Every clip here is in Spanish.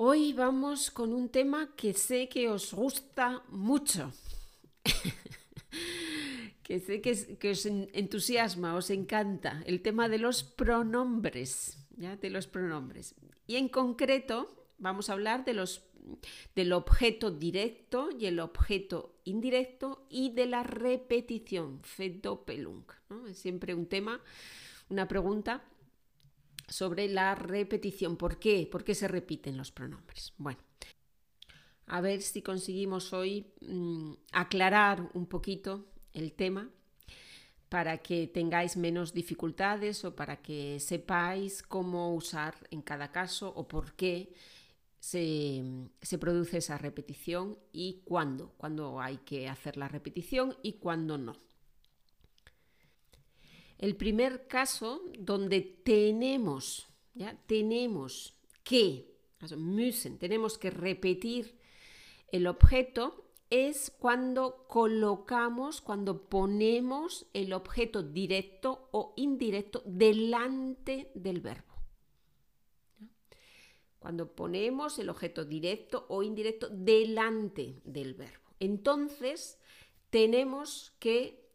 Hoy vamos con un tema que sé que os gusta mucho, que sé que, os entusiasma, os encanta, el tema de los pronombres, ¿ya? De los pronombres. Y en concreto vamos a hablar de los, del objeto directo y el objeto indirecto y de la repetición, Fedopelung. ¿no? Es siempre un tema, una pregunta sobre la repetición. ¿Por qué? ¿Por qué se repiten los pronombres? Bueno, a ver si conseguimos hoy mm, aclarar un poquito el tema para que tengáis menos dificultades o para que sepáis cómo usar en cada caso o por qué se, se, produce esa repetición y cuándo, cuándo hay que hacer la repetición y cuándo no. El primer caso donde tenemos, ¿ya? tenemos que, tenemos que repetir el objeto es cuando colocamos, cuando ponemos el objeto directo o indirecto delante del verbo. Cuando ponemos el objeto directo o indirecto delante del verbo. Entonces, tenemos que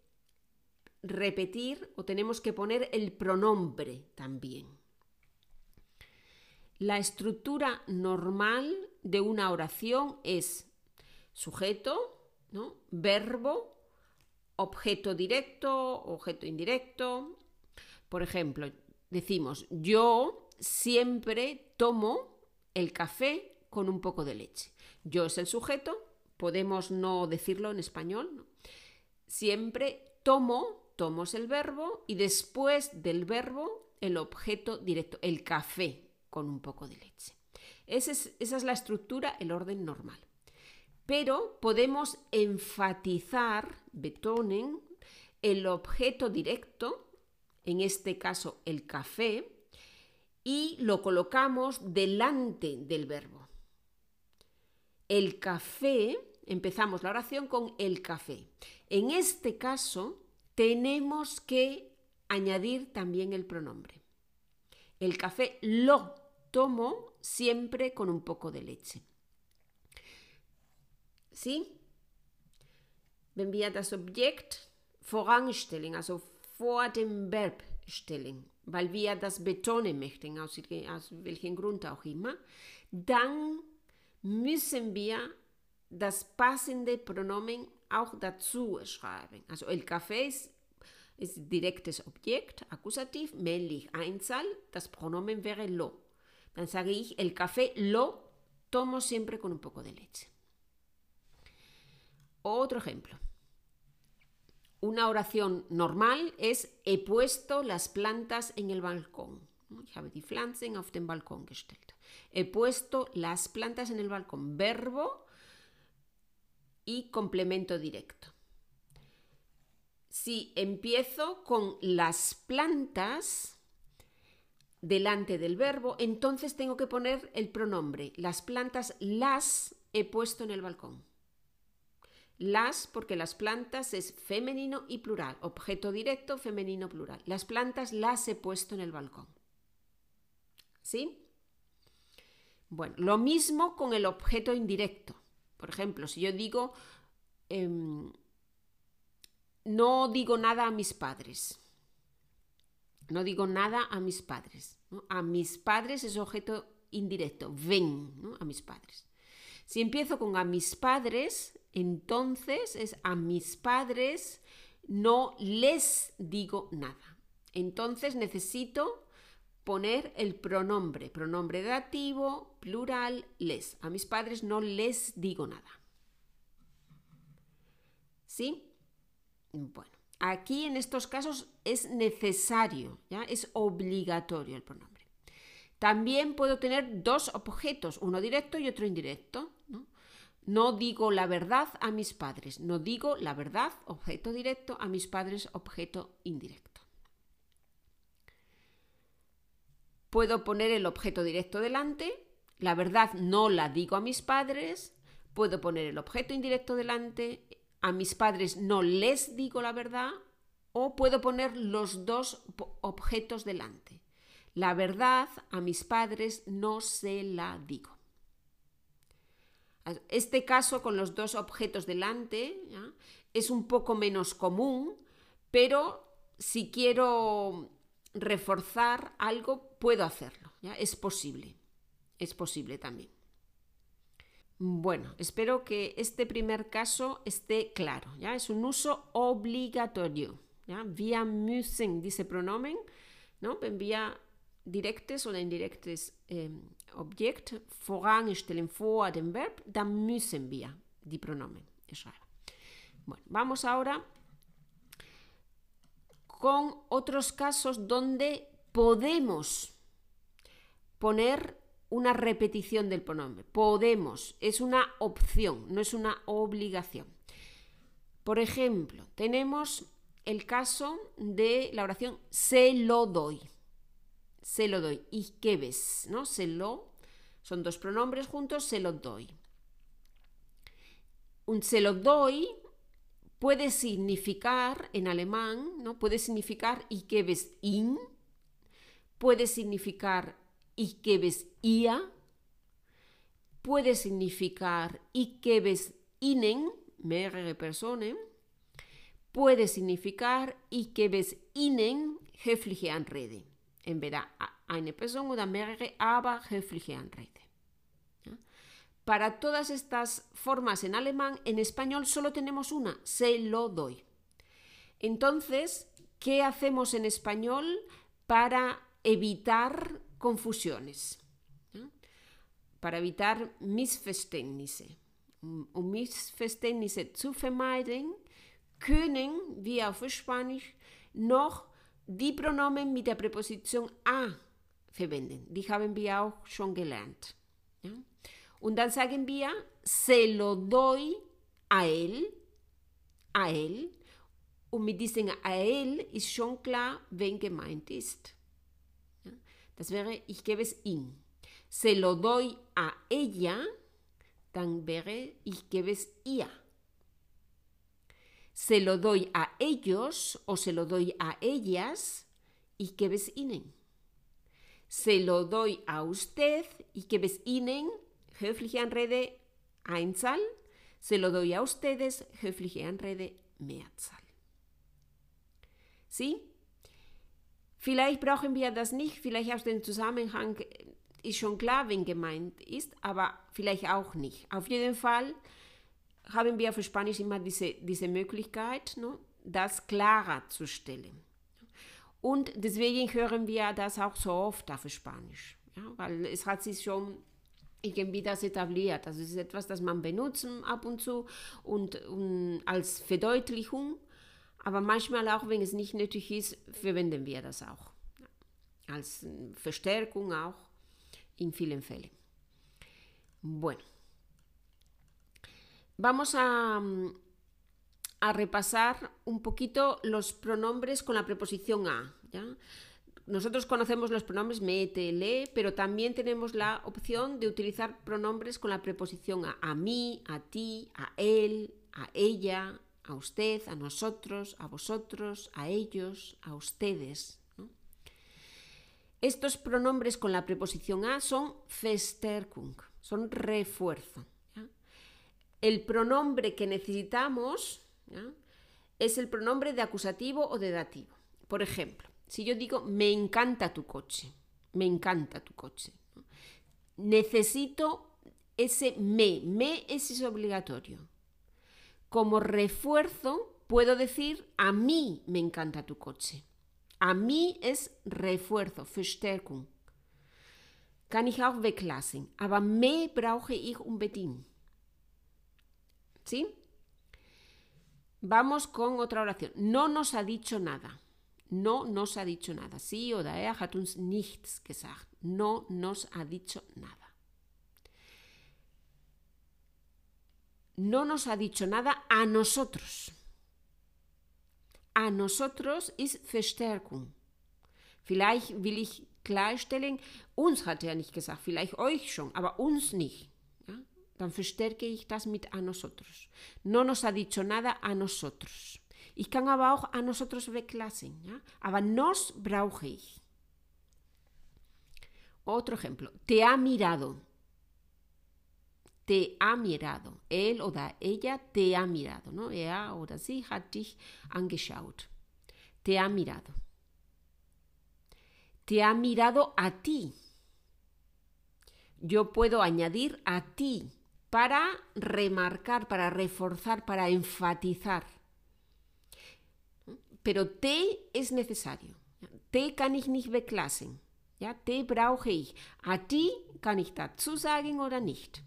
repetir o tenemos que poner el pronombre también. La estructura normal de una oración es sujeto, ¿no? verbo, objeto directo, objeto indirecto. Por ejemplo, decimos, yo siempre tomo el café con un poco de leche. Yo es el sujeto, podemos no decirlo en español. Siempre tomo tomo el verbo y después del verbo el objeto directo, el café con un poco de leche. Esa es, esa es la estructura, el orden normal. Pero podemos enfatizar, betonen, el objeto directo, en este caso el café, y lo colocamos delante del verbo. El café, empezamos la oración con el café. En este caso, tenemos que añadir también el pronombre. El café lo tomo siempre con un poco de leche. ¿Sí? Wenn wir das Objekt voranstellen, also vor dem Verb stellen, weil wir das betonen möchten, aus, aus welchem Grund auch immer, dann müssen wir das passende Pronomen auch dazu schreiben. Also el café ist, ist direktes Objekt, Akkusativ, männlich Einzahl, das Pronomen wäre lo. Dann sage ich, el café lo tomo siempre con un poco de leche. Otro ejemplo. Una oración normal es he puesto las plantas en el balcón. Habe die Pflanzen auf den Balkon gestellt. He puesto las plantas en el balcón. Verbo y complemento directo. Si empiezo con las plantas delante del verbo, entonces tengo que poner el pronombre. Las plantas las he puesto en el balcón. Las, porque las plantas es femenino y plural. Objeto directo, femenino, plural. Las plantas las he puesto en el balcón. ¿Sí? Bueno, lo mismo con el objeto indirecto. Por ejemplo, si yo digo, em, no digo nada a mis padres. No digo nada a mis padres. A mis padres es objeto indirecto. Ven a mis padres. Si empiezo con a mis padres, entonces es a mis padres no les digo nada. Entonces necesito poner el pronombre, pronombre dativo, plural, les. A mis padres no les digo nada. ¿Sí? Bueno, aquí en estos casos es necesario, ¿ya? Es obligatorio el pronombre. También puedo tener dos objetos, uno directo y otro indirecto. ¿no? no digo la verdad a mis padres, no digo la verdad, objeto directo, a mis padres, objeto indirecto. Puedo poner el objeto directo delante, la verdad no la digo a mis padres, puedo poner el objeto indirecto delante, a mis padres no les digo la verdad, o puedo poner los dos objetos delante. La verdad a mis padres no se la digo. Este caso con los dos objetos delante es un poco menos común, pero si quiero reforzar algo, puedo hacerlo. ¿ya? Es posible. Es posible también. Bueno, espero que este primer caso esté claro. ¿ya? Es un uso obligatorio. ¿ya? Wir müssen, dice pronomen, ¿no? Wenn wir direktes oder indirektes eh, Objekt voranstellen vor dem Verb, dann müssen wir die Pronomen schreiben. Bueno, vamos ahora con otros casos donde podemos poner una repetición del pronombre. Podemos, es una opción, no es una obligación. Por ejemplo, tenemos el caso de la oración se lo doy. Se lo doy. ¿Y qué ves? ¿No? Se lo, son dos pronombres juntos, se lo doy. Un se lo doy puede significar en alemán, ¿no? Puede significar ¿y qué ves in? Puede significar que ves ia puede significar que ves inen, mehrere Personen, puede significar que ves inen höfliche Anrede. Entweder eine Person oder mehrere, aber höfliche Anrede. Para todas estas formas en alemán, en español solo tenemos una, se lo doy. Entonces, ¿qué hacemos en español para evitar confusiones, para evitar Missverständnisse. Um Missverständnisse zu vermeiden, können wir auf Spanisch noch die Pronomen mit der Präposition a verwenden. Die haben wir auch schon gelernt. Ja? Und dann sagen wir, se lo doy a él, a él. Und mit diesem a él ist schon klar, wen gemeint ist. Das wäre, ich gebe es ihm. Se lo doy a ella, dann wäre, ich gebe es ihr. Se lo doy a ellos o se lo doy a ellas, ich gebe es ihnen. Se lo doy a usted, ich gebe es ihnen, höfliche Anrede Einzahl. Se lo doy a ustedes, höfliche Anrede Mehrzahl. ¿Sí? Vielleicht brauchen wir das nicht, vielleicht aus dem Zusammenhang ist schon klar, wen gemeint ist, aber vielleicht auch nicht. Auf jeden Fall haben wir für Spanisch immer diese, diese Möglichkeit, no, das klarer zu stellen. Und deswegen hören wir das auch so oft auf Spanisch, ja, weil es hat sich schon irgendwie das etabliert. Also es ist etwas, das man benutzen ab und zu und, und als Verdeutlichung aber manchmal auch, wenn es nicht nötig ist, verwenden wir das auch. Als Verstärkung auch in vielen Fällen. Bueno. Vamos a, a repasar un poquito los pronombres con la preposición a. ¿ya? Nosotros conocemos los pronombres me, te, le, pero también tenemos la opción de utilizar pronombres con la preposición a. A mí, a ti, a él, a ella, a usted, a nosotros, a vosotros, a ellos, a ustedes. Estos pronombres con la preposición a son Verstärkung, son refuerzo. El pronombre que necesitamos es el pronombre de acusativo o de dativo. Por ejemplo, si yo digo me encanta tu coche, me encanta tu coche, necesito ese me, me es obligatorio como refuerzo puedo decir, a mí me encanta tu coche. A mí es refuerzo, Verstärkung. Kann ich auch weglassen, aber me brauche ich unbedingt. ¿Sí? Vamos con otra oración. No nos ha dicho nada. No nos ha dicho nada. Sí, oder er hat uns nichts gesagt. No nos ha dicho nada. no nos ha dicho nada a nosotros. A nosotros ist Verstärkung. Vielleicht will ich klarstellen, uns hat er nicht gesagt, vielleicht euch schon, aber uns nicht. Ja? Dann verstärke ich das mit a nosotros. No nos ha dicho nada a nosotros. Ich kann aber a nosotros weglassen, ja? aber nos brauche ich. Otro ejemplo, te ha mirado. te ha mirado. Él o ella te ha mirado, ¿no? Er oder sie hat dich angeschaut. Te ha mirado. Te ha mirado a ti. Yo puedo añadir a ti para remarcar, para reforzar, para enfatizar. Pero te es necesario. Te kann ich nicht weglassen. Ja, te brauche ich. A ti kann ich dazu sagen oder nicht.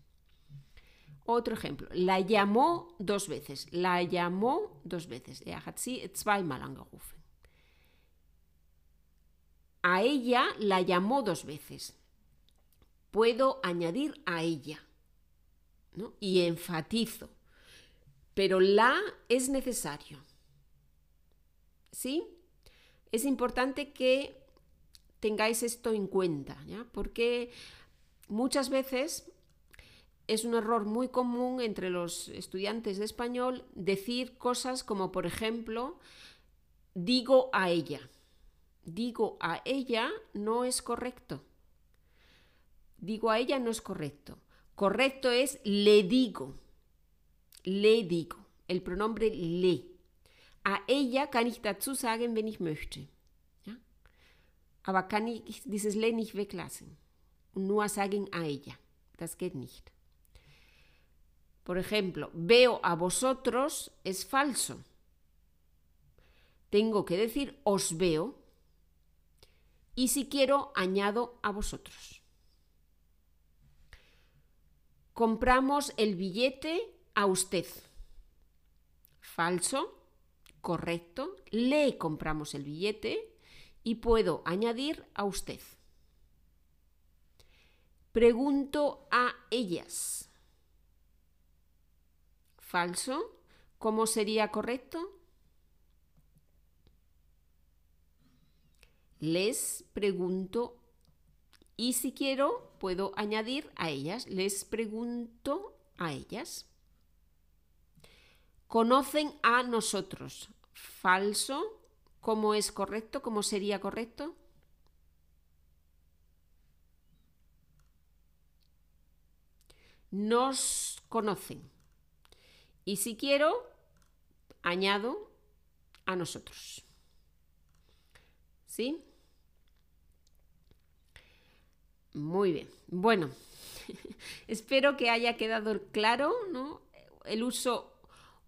Otro ejemplo. La llamó dos veces. La llamó dos veces. Er hat sie zweimal angerufen. A ella la llamó dos veces. Puedo añadir a ella. Y enfatizo. Pero la es necesario. ¿Sí? Es importante que tengáis esto en cuenta. Porque muchas veces es un error muy común entre los estudiantes de español decir cosas como, por ejemplo, digo a ella. Digo a ella no es correcto. Digo a ella no es correcto. Correcto es le digo. Le digo. El pronombre le. A ella kann ich dazu sagen, wenn ich möchte. Aber kann ich dieses le nicht weglassen. Und nur sagen a ella. Das geht nicht. Por ejemplo, veo a vosotros es falso. Tengo que decir os veo. Y si quiero, añado a vosotros. Compramos el billete a usted. Falso, correcto. Le compramos el billete y puedo añadir a usted. Pregunto a ellas falso. ¿Cómo sería correcto? Les pregunto y si quiero puedo añadir a ellas. Les pregunto a ellas. Conocen a nosotros. Falso. ¿Cómo es correcto? ¿Cómo sería correcto? Nos conocen. Y si quiero, añado a nosotros. ¿Sí? Muy bien. Bueno, espero que haya quedado claro ¿no? el uso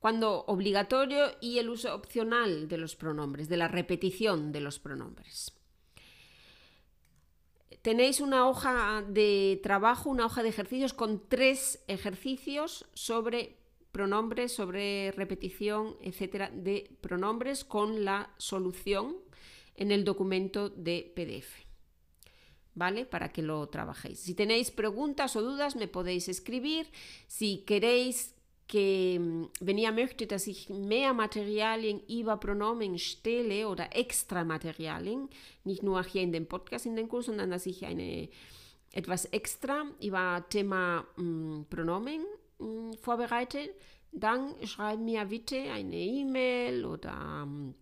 cuando obligatorio y el uso opcional de los pronombres, de la repetición de los pronombres. Tenéis una hoja de trabajo, una hoja de ejercicios con tres ejercicios sobre pronombres, sobre repetición, etcétera, de pronombres con la solución en el documento de PDF. ¿Vale? Para que lo trabajéis. Si tenéis preguntas o dudas, me podéis escribir. Si queréis que wenn ihr möchtet, dass ich mehr Materialien über Pronomen stelle oder extra Materialien, nicht nur hier in dem Podcast, in den Kurs, sondern dass ich eine, etwas extra über Thema mh, Pronomen Mm, vorbereitet, dann schreib mir bitte eine E-Mail oder ähm,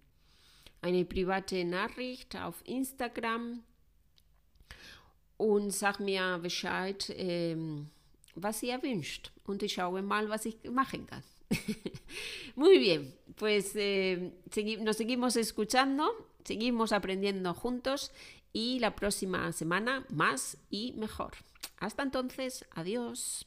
eine private Nachricht auf Instagram und sag mir Bescheid, ähm, was ihr wünscht. Und ich schaue mal, was ich machen. Muy bien, pues eh, nos seguimos escuchando, seguimos aprendiendo juntos y la próxima semana más y mejor. Hasta entonces, adiós.